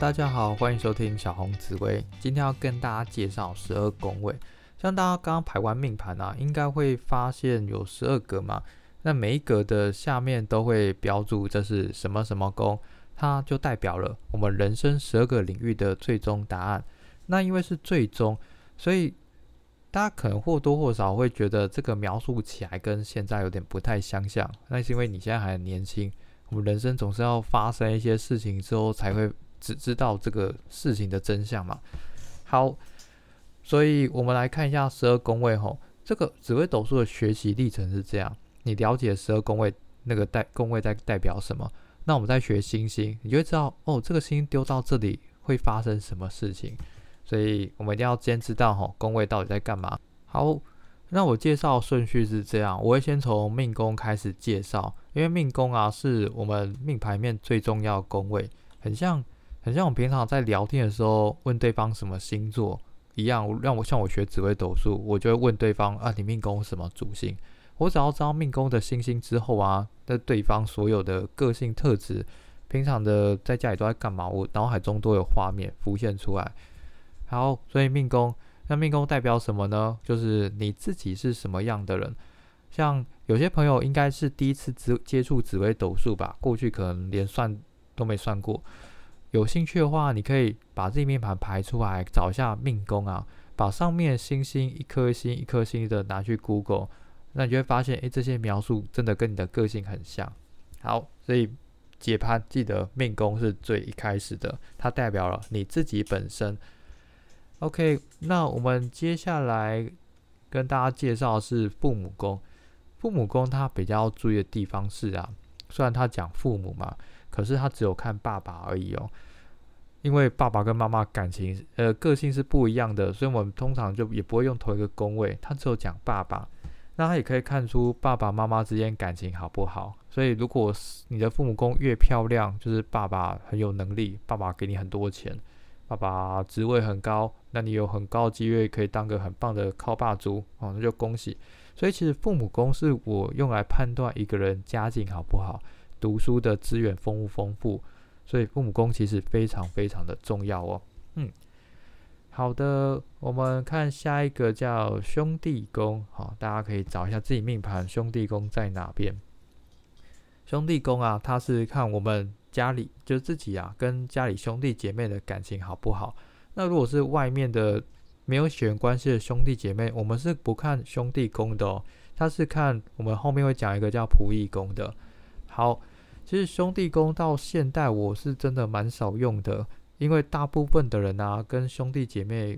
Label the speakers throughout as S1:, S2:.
S1: 大家好，欢迎收听小红紫薇。今天要跟大家介绍十二宫位。像大家刚刚排完命盘啊，应该会发现有十二格嘛。那每一格的下面都会标注这是什么什么宫，它就代表了我们人生十二个领域的最终答案。那因为是最终，所以大家可能或多或少会觉得这个描述起来跟现在有点不太相像。那是因为你现在还很年轻，我们人生总是要发生一些事情之后才会。只知道这个事情的真相嘛？好，所以我们来看一下十二宫位吼，这个紫微斗数的学习历程是这样：你了解十二宫位那个代宫位在代表什么？那我们在学星星，你就会知道哦，这个星丢到这里会发生什么事情。所以我们一定要先知道吼，宫位到底在干嘛。好，那我介绍顺序是这样，我会先从命宫开始介绍，因为命宫啊是我们命牌面最重要的宫位，很像。很像我们平常在聊天的时候问对方什么星座一样，让我像我学紫微斗数，我就会问对方啊，你命宫什么主星？我只要知道命宫的星星之后啊，那对方所有的个性特质，平常的在家里都在干嘛，我脑海中都有画面浮现出来。好，所以命宫，那命宫代表什么呢？就是你自己是什么样的人。像有些朋友应该是第一次接接触紫微斗数吧，过去可能连算都没算过。有兴趣的话，你可以把自己命盘排出来，找一下命宫啊，把上面星星一颗星一颗星的拿去 Google，那你就会发现，诶，这些描述真的跟你的个性很像。好，所以解盘记得命宫是最一开始的，它代表了你自己本身。OK，那我们接下来跟大家介绍是父母宫。父母宫它比较注意的地方是啊，虽然它讲父母嘛。可是他只有看爸爸而已哦，因为爸爸跟妈妈感情呃个性是不一样的，所以我们通常就也不会用同一个宫位。他只有讲爸爸，那他也可以看出爸爸妈妈之间感情好不好。所以如果你的父母宫越漂亮，就是爸爸很有能力，爸爸给你很多钱，爸爸职位很高，那你有很高机会可以当个很棒的靠爸族哦，那就恭喜。所以其实父母宫是我用来判断一个人家境好不好。读书的资源丰不丰富，所以父母宫其实非常非常的重要哦。嗯，好的，我们看下一个叫兄弟宫，好，大家可以找一下自己命盘兄弟宫在哪边。兄弟宫啊，它是看我们家里就自己啊跟家里兄弟姐妹的感情好不好。那如果是外面的没有血缘关系的兄弟姐妹，我们是不看兄弟宫的哦，他是看我们后面会讲一个叫仆役宫的。好，其实兄弟宫到现代我是真的蛮少用的，因为大部分的人啊，跟兄弟姐妹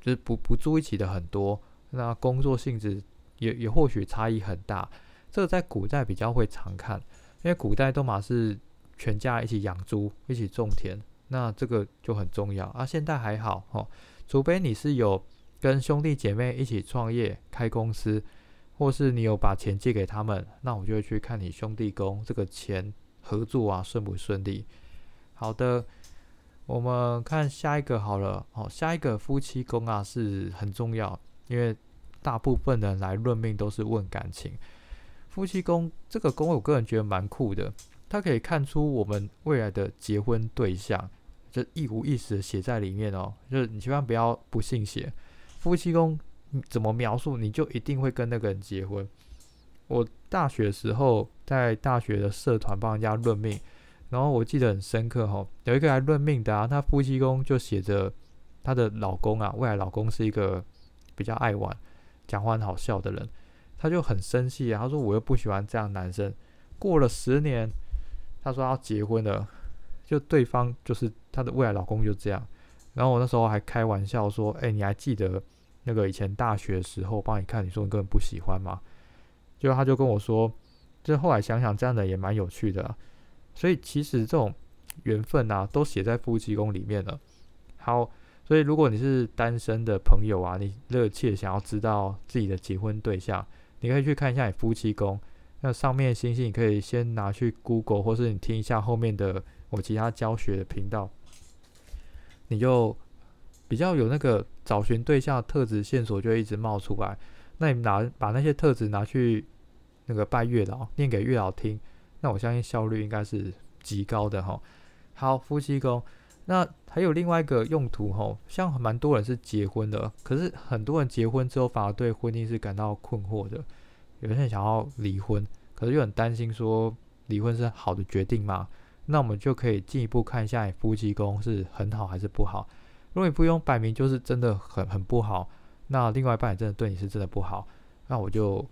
S1: 就是不不住一起的很多，那工作性质也也或许差异很大。这个在古代比较会常看，因为古代都嘛是全家一起养猪，一起种田，那这个就很重要啊。现在还好哦，除非你是有跟兄弟姐妹一起创业开公司。或是你有把钱借给他们，那我就会去看你兄弟宫这个钱合作啊顺不顺利。好的，我们看下一个好了。哦，下一个夫妻宫啊是很重要，因为大部分人来论命都是问感情。夫妻宫这个宫，我个人觉得蛮酷的，它可以看出我们未来的结婚对象，就一五一十的写在里面哦。就是你千万不要不信邪，夫妻宫。怎么描述你就一定会跟那个人结婚？我大学时候在大学的社团帮人家论命，然后我记得很深刻哈，有一个来论命的啊，他夫妻宫就写着他的老公啊，未来老公是一个比较爱玩、讲话很好笑的人，他就很生气啊，他说我又不喜欢这样男生。过了十年，他说要结婚了，就对方就是他的未来老公就这样，然后我那时候还开玩笑说，哎，你还记得？那个以前大学的时候帮你看，你说你根本不喜欢嘛？就他就跟我说，就后来想想这样的也蛮有趣的。所以其实这种缘分啊，都写在夫妻宫里面了。好，所以如果你是单身的朋友啊，你热切想要知道自己的结婚对象，你可以去看一下你夫妻宫。那上面星星你可以先拿去 Google，或是你听一下后面的我其他教学的频道，你就。比较有那个找寻对象特质线索就会一直冒出来，那你拿把那些特质拿去那个拜月老念给月老听，那我相信效率应该是极高的哈。好，夫妻宫，那还有另外一个用途吼，像蛮多人是结婚的，可是很多人结婚之后反而对婚姻是感到困惑的，有些人想要离婚，可是又很担心说离婚是好的决定吗？那我们就可以进一步看一下夫妻宫是很好还是不好。如果你不用摆明就是真的很很不好，那另外一半也真的对你是真的不好，那我就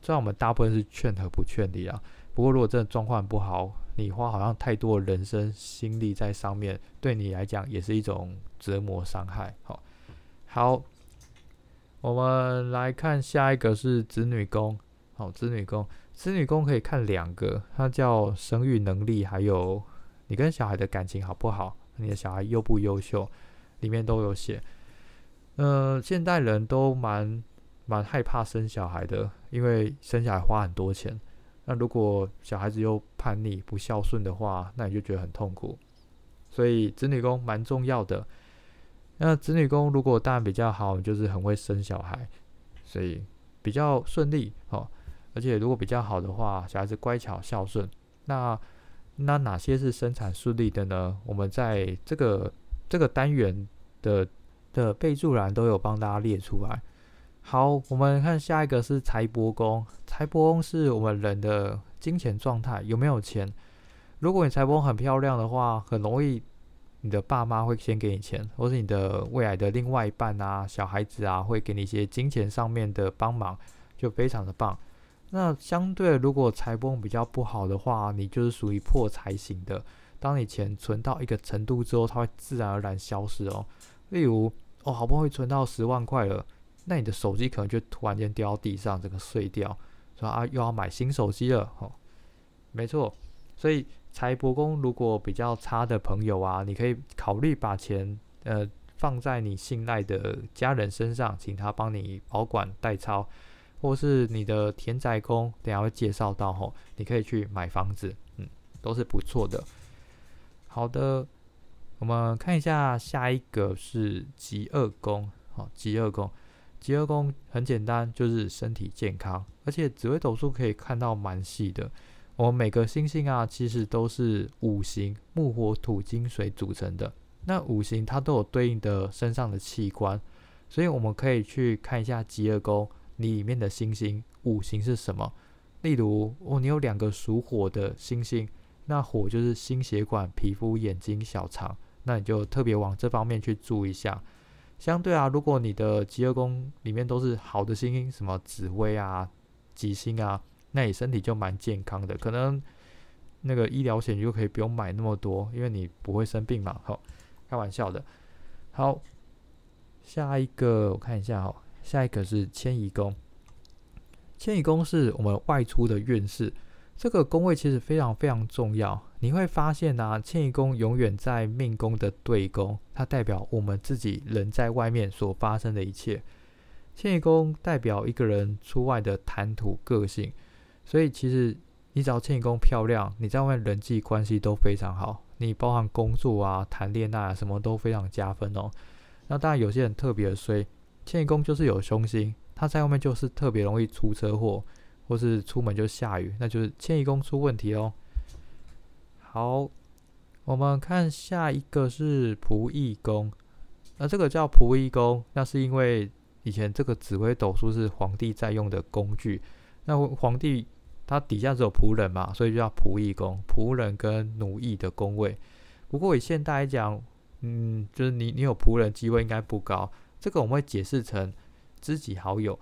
S1: 虽然我们大部分是劝和不劝离啊，不过如果真的状况不好，你花好像太多人生心力在上面，对你来讲也是一种折磨伤害。好，好，我们来看下一个是子女宫。好，子女宫，子女宫可以看两个，它叫生育能力，还有你跟小孩的感情好不好，你的小孩优不优秀。里面都有写，呃，现代人都蛮蛮害怕生小孩的，因为生小孩花很多钱。那如果小孩子又叛逆、不孝顺的话，那你就觉得很痛苦。所以子女宫蛮重要的。那子女宫如果当然比较好，就是很会生小孩，所以比较顺利哦。而且如果比较好的话，小孩子乖巧孝顺。那那哪些是生产顺利的呢？我们在这个。这个单元的的备注栏都有帮大家列出来。好，我们看下一个是财帛宫。财帛宫是我们人的金钱状态，有没有钱？如果你财帛宫很漂亮的话，很容易你的爸妈会先给你钱，或是你的未来的另外一半啊、小孩子啊，会给你一些金钱上面的帮忙，就非常的棒。那相对，如果财帛宫比较不好的话，你就是属于破财型的。当你钱存到一个程度之后，它会自然而然消失哦。例如，哦，好不容易存到十万块了，那你的手机可能就突然间掉到地上，整个碎掉，说啊，又要买新手机了。哦，没错。所以财帛宫如果比较差的朋友啊，你可以考虑把钱呃放在你信赖的家人身上，请他帮你保管代操，或是你的田宅宫，等下会介绍到吼，你可以去买房子，嗯，都是不错的。好的，我们看一下下一个是极恶宫。好，极恶宫，极恶宫很简单，就是身体健康，而且紫微斗数可以看到蛮细的。我们每个星星啊，其实都是五行木、火、土、金、水组成的。那五行它都有对应的身上的器官，所以我们可以去看一下极恶宫里面的星星五行是什么。例如，哦，你有两个属火的星星。那火就是心血管、皮肤、眼睛、小肠，那你就特别往这方面去注意一下。相对啊，如果你的极恶宫里面都是好的星星，什么紫微啊、吉星啊，那你身体就蛮健康的。可能那个医疗险就可以不用买那么多，因为你不会生病嘛。好，开玩笑的。好，下一个我看一下哦，下一个是迁移宫。迁移宫是我们外出的运势。这个宫位其实非常非常重要，你会发现呢，迁移宫永远在命宫的对宫，它代表我们自己人在外面所发生的一切。迁移宫代表一个人出外的谈吐个性，所以其实你只要迁移宫漂亮，你在外面人际关系都非常好，你包含工作啊、谈恋爱啊，什么都非常加分哦。那当然有些人特别衰，迁移宫就是有凶星，他在外面就是特别容易出车祸。或是出门就下雨，那就是迁移宫出问题哦。好，我们看下一个是仆役宫，那这个叫仆役宫，那是因为以前这个紫微斗数是皇帝在用的工具，那皇帝他底下只有仆人嘛，所以就叫仆役宫，仆人跟奴役的宫位。不过以现代来讲，嗯，就是你你有仆人机会应该不高，这个我们会解释成知己好友。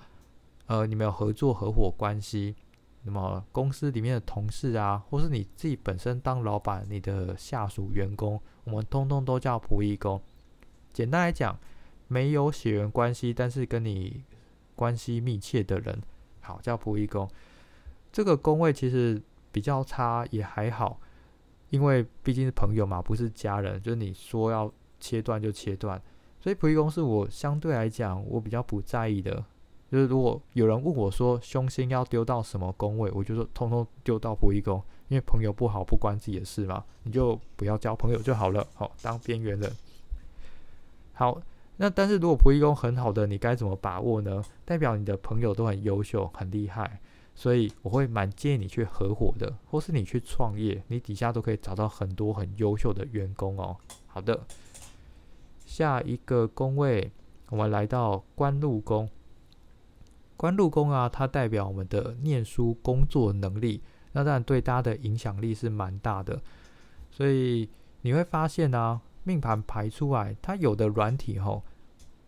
S1: 呃，你们有合作合伙关系，那么公司里面的同事啊，或是你自己本身当老板，你的下属员工，我们通通都叫仆役工。简单来讲，没有血缘关系，但是跟你关系密切的人，好叫仆役工。这个工位其实比较差，也还好，因为毕竟是朋友嘛，不是家人，就是你说要切断就切断，所以仆役工是我相对来讲我比较不在意的。就是如果有人问我说凶星要丢到什么宫位，我就说通通丢到仆役宫，因为朋友不好不关自己的事嘛，你就不要交朋友就好了，好当边缘人。好，那但是如果仆役宫很好的，你该怎么把握呢？代表你的朋友都很优秀很厉害，所以我会蛮建议你去合伙的，或是你去创业，你底下都可以找到很多很优秀的员工哦。好的，下一个宫位，我们来到官禄宫。官禄宫啊，它代表我们的念书、工作能力，那当然对大家的影响力是蛮大的。所以你会发现啊，命盘排出来，它有的软体吼，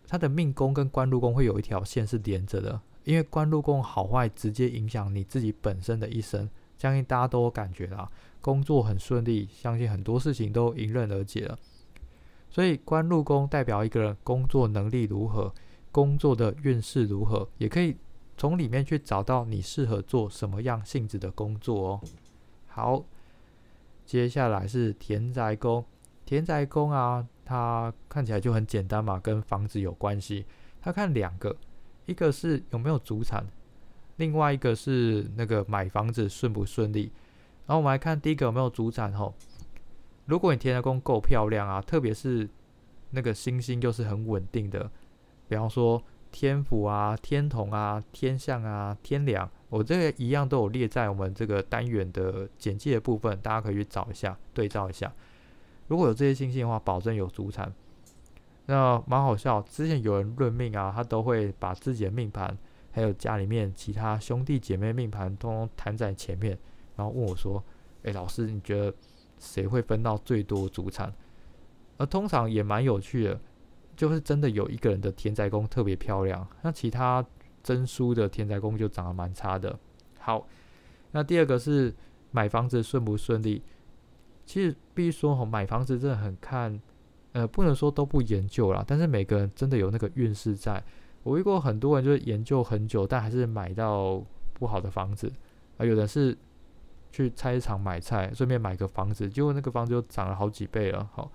S1: 它的命宫跟官禄宫会有一条线是连着的，因为官禄宫好坏直接影响你自己本身的一生，相信大家都有感觉啦。工作很顺利，相信很多事情都迎刃而解了。所以官禄宫代表一个人工作能力如何。工作的运势如何，也可以从里面去找到你适合做什么样性质的工作哦。好，接下来是田宅宫。田宅宫啊，它看起来就很简单嘛，跟房子有关系。它看两个，一个是有没有主产，另外一个是那个买房子顺不顺利。然后我们来看第一个有没有主产吼。如果你田宅宫够漂亮啊，特别是那个星星又是很稳定的。比方说天府啊、天同啊、天象啊、天梁，我这个一样都有列在我们这个单元的简介的部分，大家可以去找一下，对照一下。如果有这些星星的话，保证有主产。那蛮好笑，之前有人论命啊，他都会把自己的命盘，还有家里面其他兄弟姐妹命盘，通通摊在前面，然后问我说：“诶，老师，你觉得谁会分到最多主产？”而通常也蛮有趣的。就是真的有一个人的田宅宫特别漂亮，那其他真书的田宅宫就长得蛮差的。好，那第二个是买房子顺不顺利？其实必须说，买房子真的很看，呃，不能说都不研究啦，但是每个人真的有那个运势在。我遇过很多人就是研究很久，但还是买到不好的房子啊。有的是去菜市场买菜，顺便买个房子，结果那个房子就涨了好几倍了。好。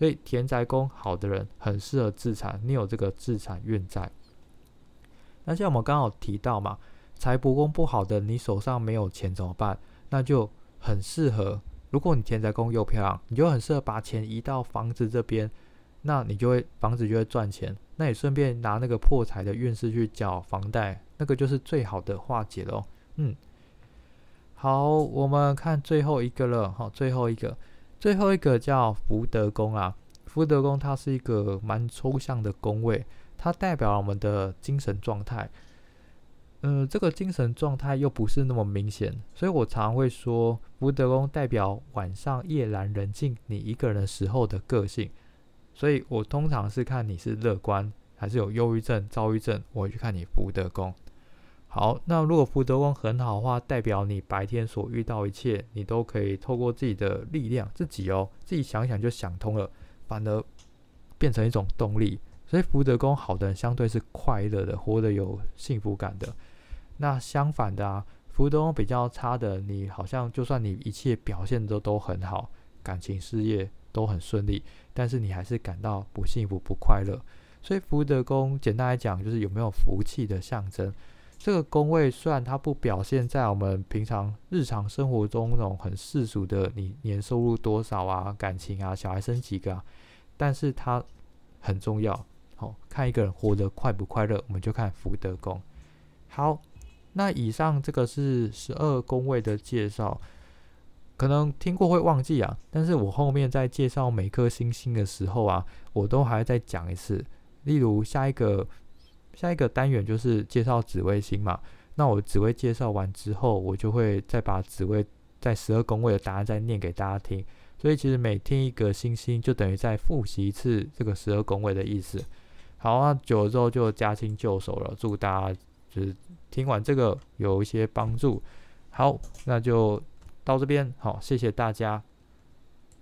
S1: 所以田宅宫好的人很适合自产，你有这个自产运在。那像我们刚好提到嘛，财帛宫不好的，你手上没有钱怎么办？那就很适合，如果你田宅宫又漂亮，你就很适合把钱移到房子这边，那你就会房子就会赚钱。那你顺便拿那个破财的运势去缴房贷，那个就是最好的化解喽。嗯，好，我们看最后一个了，好，最后一个。最后一个叫福德宫啊，福德宫它是一个蛮抽象的宫位，它代表我们的精神状态。嗯，这个精神状态又不是那么明显，所以我常会说福德宫代表晚上夜阑人静，你一个人时候的个性。所以我通常是看你是乐观还是有忧郁症、躁郁症，我会去看你福德宫。好，那如果福德宫很好的话，代表你白天所遇到一切，你都可以透过自己的力量，自己哦，自己想想就想通了，反而变成一种动力。所以福德宫好的人相对是快乐的，活得有幸福感的。那相反的啊，福德宫比较差的，你好像就算你一切表现都都很好，感情事业都很顺利，但是你还是感到不幸福不快乐。所以福德宫简单来讲，就是有没有福气的象征。这个宫位虽然它不表现在我们平常日常生活中那种很世俗的，你年收入多少啊，感情啊，小孩生几个，啊，但是它很重要。好，看一个人活得快不快乐，我们就看福德宫。好，那以上这个是十二宫位的介绍，可能听过会忘记啊，但是我后面在介绍每颗星星的时候啊，我都还要再讲一次。例如下一个。下一个单元就是介绍紫微星嘛，那我紫微介绍完之后，我就会再把紫微在十二宫位的答案再念给大家听。所以其实每听一个星星，就等于再复习一次这个十二宫位的意思。好，那久了之后就驾轻就熟了。祝大家就是听完这个有一些帮助。好，那就到这边，好，谢谢大家。